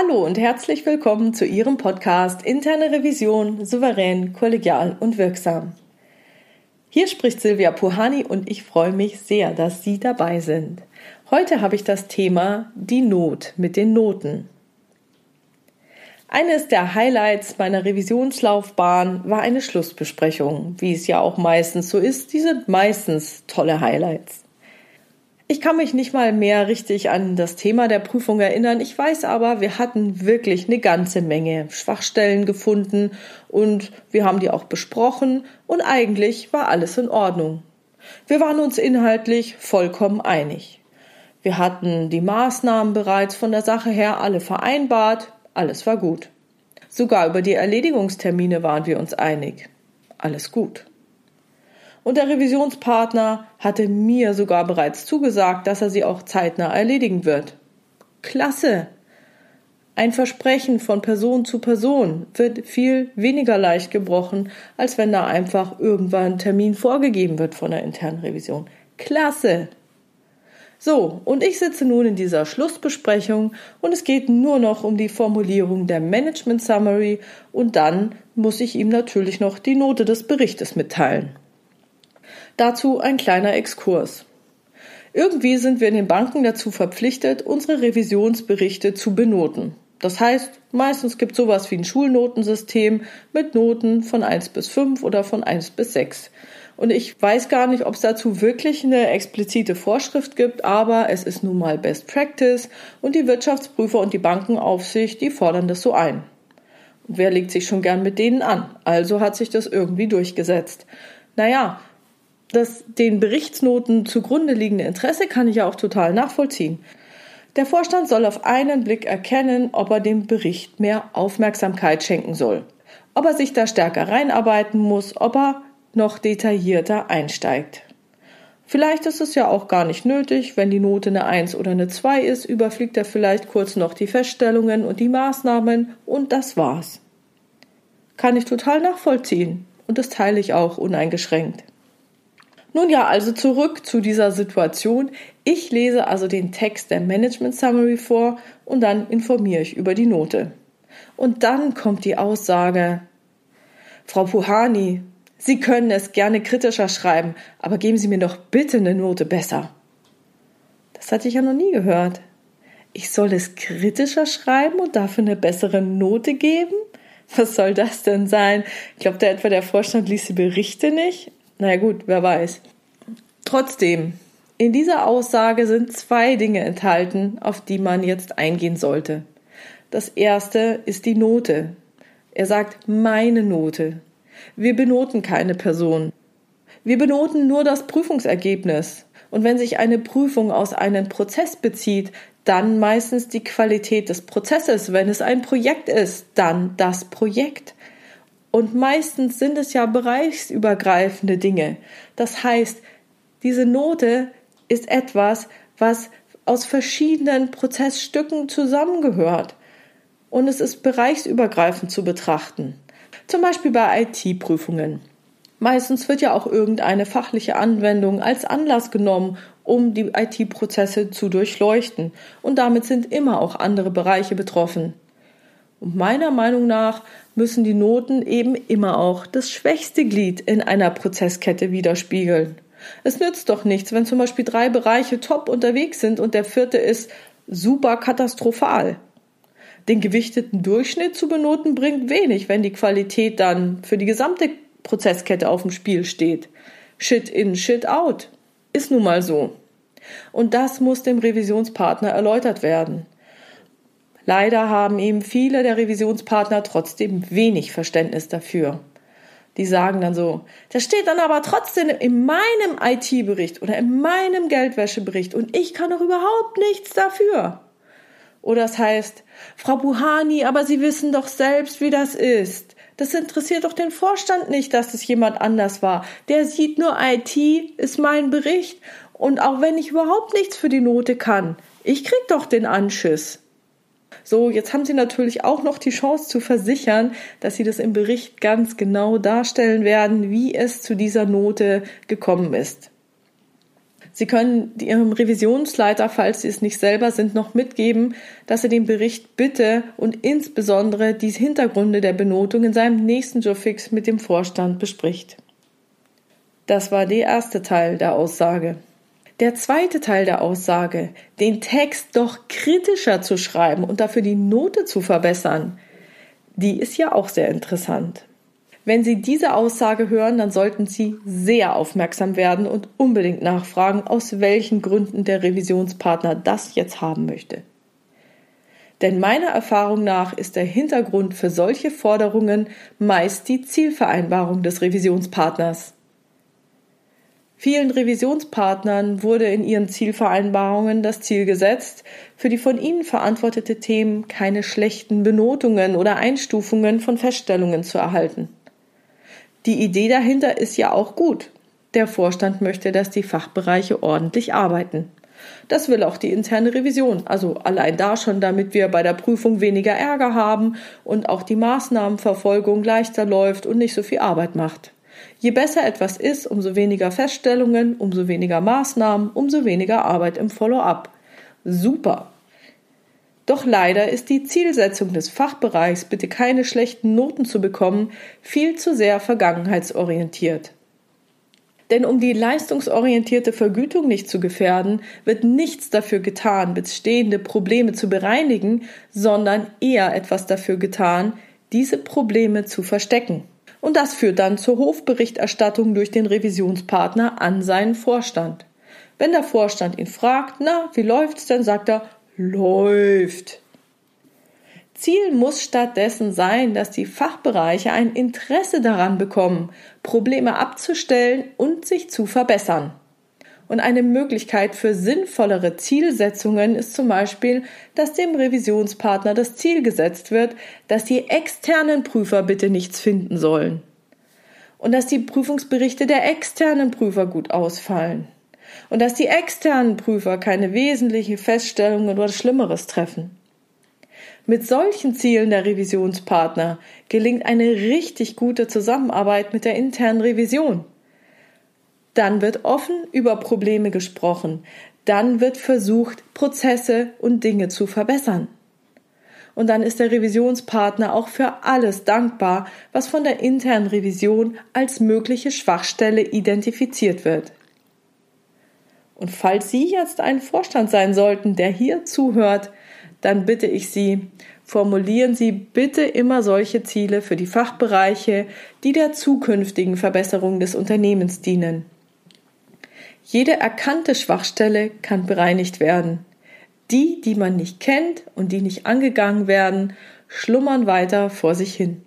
Hallo und herzlich willkommen zu Ihrem Podcast Interne Revision souverän, kollegial und wirksam. Hier spricht Silvia Puhani und ich freue mich sehr, dass Sie dabei sind. Heute habe ich das Thema die Not mit den Noten. Eines der Highlights meiner Revisionslaufbahn war eine Schlussbesprechung, wie es ja auch meistens so ist. Die sind meistens tolle Highlights. Ich kann mich nicht mal mehr richtig an das Thema der Prüfung erinnern. Ich weiß aber, wir hatten wirklich eine ganze Menge Schwachstellen gefunden und wir haben die auch besprochen und eigentlich war alles in Ordnung. Wir waren uns inhaltlich vollkommen einig. Wir hatten die Maßnahmen bereits von der Sache her alle vereinbart, alles war gut. Sogar über die Erledigungstermine waren wir uns einig. Alles gut und der Revisionspartner hatte mir sogar bereits zugesagt, dass er sie auch zeitnah erledigen wird. Klasse! Ein Versprechen von Person zu Person wird viel weniger leicht gebrochen, als wenn da einfach irgendwann ein Termin vorgegeben wird von der internen Revision. Klasse! So, und ich sitze nun in dieser Schlussbesprechung und es geht nur noch um die Formulierung der Management Summary und dann muss ich ihm natürlich noch die Note des Berichtes mitteilen. Dazu ein kleiner Exkurs. Irgendwie sind wir in den Banken dazu verpflichtet, unsere Revisionsberichte zu benoten. Das heißt, meistens gibt es sowas wie ein Schulnotensystem mit Noten von 1 bis 5 oder von 1 bis 6. Und ich weiß gar nicht, ob es dazu wirklich eine explizite Vorschrift gibt, aber es ist nun mal Best Practice und die Wirtschaftsprüfer und die Bankenaufsicht, die fordern das so ein. Und wer legt sich schon gern mit denen an? Also hat sich das irgendwie durchgesetzt. Naja, das den Berichtsnoten zugrunde liegende Interesse kann ich ja auch total nachvollziehen. Der Vorstand soll auf einen Blick erkennen, ob er dem Bericht mehr Aufmerksamkeit schenken soll, ob er sich da stärker reinarbeiten muss, ob er noch detaillierter einsteigt. Vielleicht ist es ja auch gar nicht nötig, wenn die Note eine 1 oder eine 2 ist, überfliegt er vielleicht kurz noch die Feststellungen und die Maßnahmen und das war's. Kann ich total nachvollziehen und das teile ich auch uneingeschränkt. Nun ja, also zurück zu dieser Situation. Ich lese also den Text der Management Summary vor und dann informiere ich über die Note. Und dann kommt die Aussage, Frau Puhani, Sie können es gerne kritischer schreiben, aber geben Sie mir doch bitte eine Note besser. Das hatte ich ja noch nie gehört. Ich soll es kritischer schreiben und dafür eine bessere Note geben? Was soll das denn sein? Glaubt der etwa, der Vorstand liest die Berichte nicht? Naja gut, wer weiß. Trotzdem, in dieser Aussage sind zwei Dinge enthalten, auf die man jetzt eingehen sollte. Das erste ist die Note. Er sagt meine Note. Wir benoten keine Person. Wir benoten nur das Prüfungsergebnis. Und wenn sich eine Prüfung aus einem Prozess bezieht, dann meistens die Qualität des Prozesses. Wenn es ein Projekt ist, dann das Projekt. Und meistens sind es ja bereichsübergreifende Dinge. Das heißt, diese Note ist etwas, was aus verschiedenen Prozessstücken zusammengehört. Und es ist bereichsübergreifend zu betrachten. Zum Beispiel bei IT-Prüfungen. Meistens wird ja auch irgendeine fachliche Anwendung als Anlass genommen, um die IT-Prozesse zu durchleuchten. Und damit sind immer auch andere Bereiche betroffen. Und meiner Meinung nach müssen die Noten eben immer auch das schwächste Glied in einer Prozesskette widerspiegeln. Es nützt doch nichts, wenn zum Beispiel drei Bereiche top unterwegs sind und der vierte ist super katastrophal. Den gewichteten Durchschnitt zu benoten bringt wenig, wenn die Qualität dann für die gesamte Prozesskette auf dem Spiel steht. Shit in, shit out. Ist nun mal so. Und das muss dem Revisionspartner erläutert werden. Leider haben eben viele der Revisionspartner trotzdem wenig Verständnis dafür. Die sagen dann so, das steht dann aber trotzdem in meinem IT-Bericht oder in meinem Geldwäschebericht und ich kann doch überhaupt nichts dafür. Oder es heißt, Frau Buhani, aber Sie wissen doch selbst, wie das ist. Das interessiert doch den Vorstand nicht, dass es jemand anders war. Der sieht nur IT, ist mein Bericht und auch wenn ich überhaupt nichts für die Note kann, ich krieg doch den Anschiss. So, jetzt haben Sie natürlich auch noch die Chance zu versichern, dass Sie das im Bericht ganz genau darstellen werden, wie es zu dieser Note gekommen ist. Sie können Ihrem Revisionsleiter, falls Sie es nicht selber sind, noch mitgeben, dass er den Bericht bitte und insbesondere die Hintergründe der Benotung in seinem nächsten Jobfix mit dem Vorstand bespricht. Das war der erste Teil der Aussage. Der zweite Teil der Aussage, den Text doch kritischer zu schreiben und dafür die Note zu verbessern, die ist ja auch sehr interessant. Wenn Sie diese Aussage hören, dann sollten Sie sehr aufmerksam werden und unbedingt nachfragen, aus welchen Gründen der Revisionspartner das jetzt haben möchte. Denn meiner Erfahrung nach ist der Hintergrund für solche Forderungen meist die Zielvereinbarung des Revisionspartners. Vielen Revisionspartnern wurde in ihren Zielvereinbarungen das Ziel gesetzt, für die von ihnen verantwortete Themen keine schlechten Benotungen oder Einstufungen von Feststellungen zu erhalten. Die Idee dahinter ist ja auch gut. Der Vorstand möchte, dass die Fachbereiche ordentlich arbeiten. Das will auch die interne Revision. Also allein da schon, damit wir bei der Prüfung weniger Ärger haben und auch die Maßnahmenverfolgung leichter läuft und nicht so viel Arbeit macht. Je besser etwas ist, umso weniger Feststellungen, umso weniger Maßnahmen, umso weniger Arbeit im Follow-up. Super. Doch leider ist die Zielsetzung des Fachbereichs, bitte keine schlechten Noten zu bekommen, viel zu sehr vergangenheitsorientiert. Denn um die leistungsorientierte Vergütung nicht zu gefährden, wird nichts dafür getan, bestehende Probleme zu bereinigen, sondern eher etwas dafür getan, diese Probleme zu verstecken. Und das führt dann zur Hofberichterstattung durch den Revisionspartner an seinen Vorstand. Wenn der Vorstand ihn fragt, na, wie läuft's denn, sagt er, läuft. Ziel muss stattdessen sein, dass die Fachbereiche ein Interesse daran bekommen, Probleme abzustellen und sich zu verbessern. Und eine Möglichkeit für sinnvollere Zielsetzungen ist zum Beispiel, dass dem Revisionspartner das Ziel gesetzt wird, dass die externen Prüfer bitte nichts finden sollen. Und dass die Prüfungsberichte der externen Prüfer gut ausfallen und dass die externen Prüfer keine wesentliche Feststellungen oder Schlimmeres treffen. Mit solchen Zielen der Revisionspartner gelingt eine richtig gute Zusammenarbeit mit der internen Revision. Dann wird offen über Probleme gesprochen, dann wird versucht, Prozesse und Dinge zu verbessern. Und dann ist der Revisionspartner auch für alles dankbar, was von der internen Revision als mögliche Schwachstelle identifiziert wird. Und falls Sie jetzt ein Vorstand sein sollten, der hier zuhört, dann bitte ich Sie, formulieren Sie bitte immer solche Ziele für die Fachbereiche, die der zukünftigen Verbesserung des Unternehmens dienen. Jede erkannte Schwachstelle kann bereinigt werden. Die, die man nicht kennt und die nicht angegangen werden, schlummern weiter vor sich hin.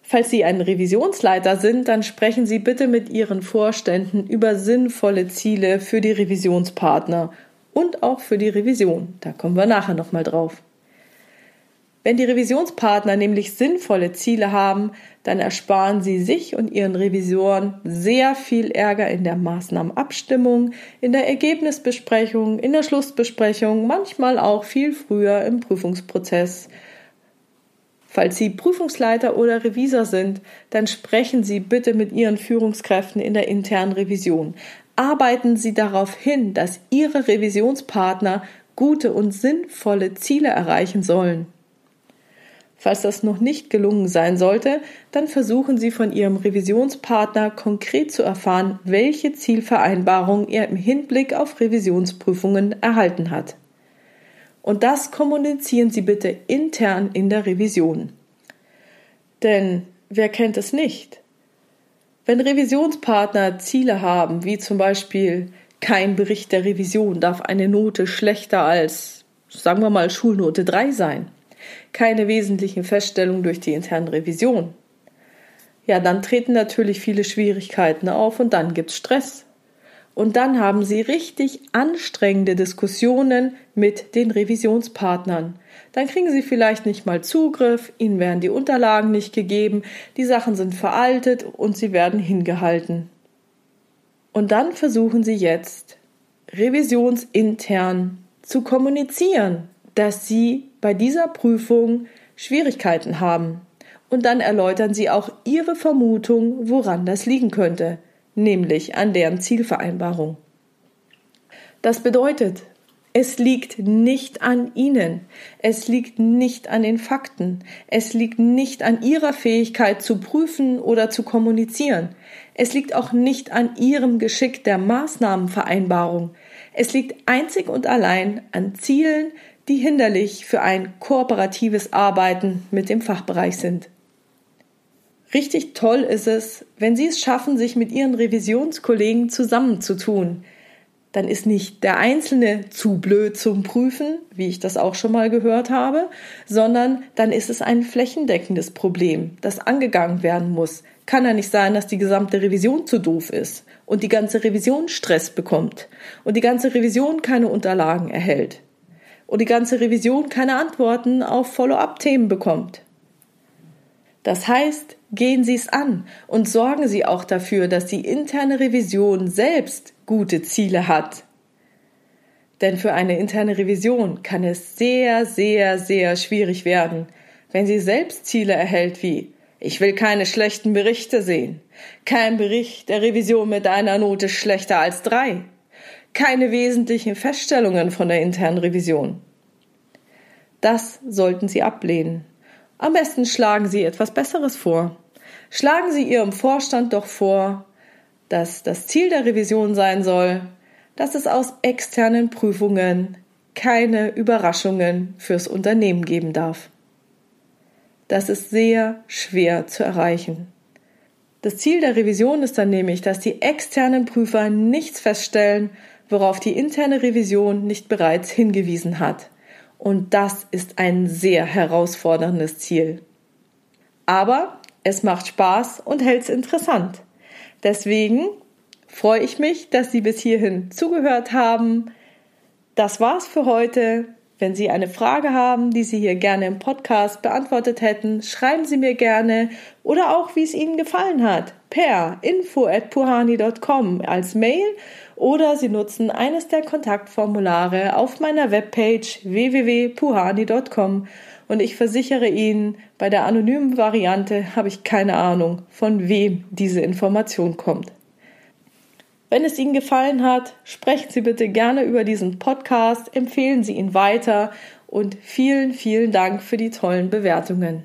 Falls Sie ein Revisionsleiter sind, dann sprechen Sie bitte mit Ihren Vorständen über sinnvolle Ziele für die Revisionspartner und auch für die Revision. Da kommen wir nachher nochmal drauf. Wenn die Revisionspartner nämlich sinnvolle Ziele haben, dann ersparen sie sich und ihren Revisoren sehr viel Ärger in der Maßnahmenabstimmung, in der Ergebnisbesprechung, in der Schlussbesprechung, manchmal auch viel früher im Prüfungsprozess Falls Sie Prüfungsleiter oder Revisor sind, dann sprechen Sie bitte mit Ihren Führungskräften in der internen Revision. Arbeiten Sie darauf hin, dass Ihre Revisionspartner gute und sinnvolle Ziele erreichen sollen. Falls das noch nicht gelungen sein sollte, dann versuchen Sie von Ihrem Revisionspartner konkret zu erfahren, welche Zielvereinbarung er im Hinblick auf Revisionsprüfungen erhalten hat. Und das kommunizieren Sie bitte intern in der Revision. Denn wer kennt es nicht? Wenn Revisionspartner Ziele haben, wie zum Beispiel kein Bericht der Revision darf eine Note schlechter als, sagen wir mal, Schulnote 3 sein, keine wesentlichen Feststellungen durch die interne Revision, ja, dann treten natürlich viele Schwierigkeiten auf und dann gibt's Stress. Und dann haben Sie richtig anstrengende Diskussionen mit den Revisionspartnern. Dann kriegen Sie vielleicht nicht mal Zugriff, Ihnen werden die Unterlagen nicht gegeben, die Sachen sind veraltet und Sie werden hingehalten. Und dann versuchen Sie jetzt, revisionsintern zu kommunizieren, dass Sie bei dieser Prüfung Schwierigkeiten haben. Und dann erläutern Sie auch Ihre Vermutung, woran das liegen könnte nämlich an deren Zielvereinbarung. Das bedeutet, es liegt nicht an Ihnen. Es liegt nicht an den Fakten. Es liegt nicht an Ihrer Fähigkeit zu prüfen oder zu kommunizieren. Es liegt auch nicht an Ihrem Geschick der Maßnahmenvereinbarung. Es liegt einzig und allein an Zielen, die hinderlich für ein kooperatives Arbeiten mit dem Fachbereich sind. Richtig toll ist es, wenn Sie es schaffen, sich mit Ihren Revisionskollegen zusammenzutun, dann ist nicht der Einzelne zu blöd zum Prüfen, wie ich das auch schon mal gehört habe, sondern dann ist es ein flächendeckendes Problem, das angegangen werden muss. Kann ja nicht sein, dass die gesamte Revision zu doof ist und die ganze Revision Stress bekommt und die ganze Revision keine Unterlagen erhält und die ganze Revision keine Antworten auf Follow-up-Themen bekommt. Das heißt, gehen Sie es an und sorgen Sie auch dafür, dass die interne Revision selbst gute Ziele hat. Denn für eine interne Revision kann es sehr, sehr, sehr schwierig werden, wenn sie selbst Ziele erhält wie ich will keine schlechten Berichte sehen, kein Bericht der Revision mit einer Note schlechter als drei, keine wesentlichen Feststellungen von der internen Revision. Das sollten Sie ablehnen. Am besten schlagen Sie etwas Besseres vor. Schlagen Sie Ihrem Vorstand doch vor, dass das Ziel der Revision sein soll, dass es aus externen Prüfungen keine Überraschungen fürs Unternehmen geben darf. Das ist sehr schwer zu erreichen. Das Ziel der Revision ist dann nämlich, dass die externen Prüfer nichts feststellen, worauf die interne Revision nicht bereits hingewiesen hat. Und das ist ein sehr herausforderndes Ziel. Aber es macht Spaß und hält es interessant. Deswegen freue ich mich, dass Sie bis hierhin zugehört haben. Das war's für heute. Wenn Sie eine Frage haben, die Sie hier gerne im Podcast beantwortet hätten, schreiben Sie mir gerne oder auch, wie es Ihnen gefallen hat, per info@puhani.com als Mail oder Sie nutzen eines der Kontaktformulare auf meiner Webpage www.puhani.com und ich versichere Ihnen, bei der anonymen Variante habe ich keine Ahnung, von wem diese Information kommt. Wenn es Ihnen gefallen hat, sprechen Sie bitte gerne über diesen Podcast, empfehlen Sie ihn weiter und vielen, vielen Dank für die tollen Bewertungen.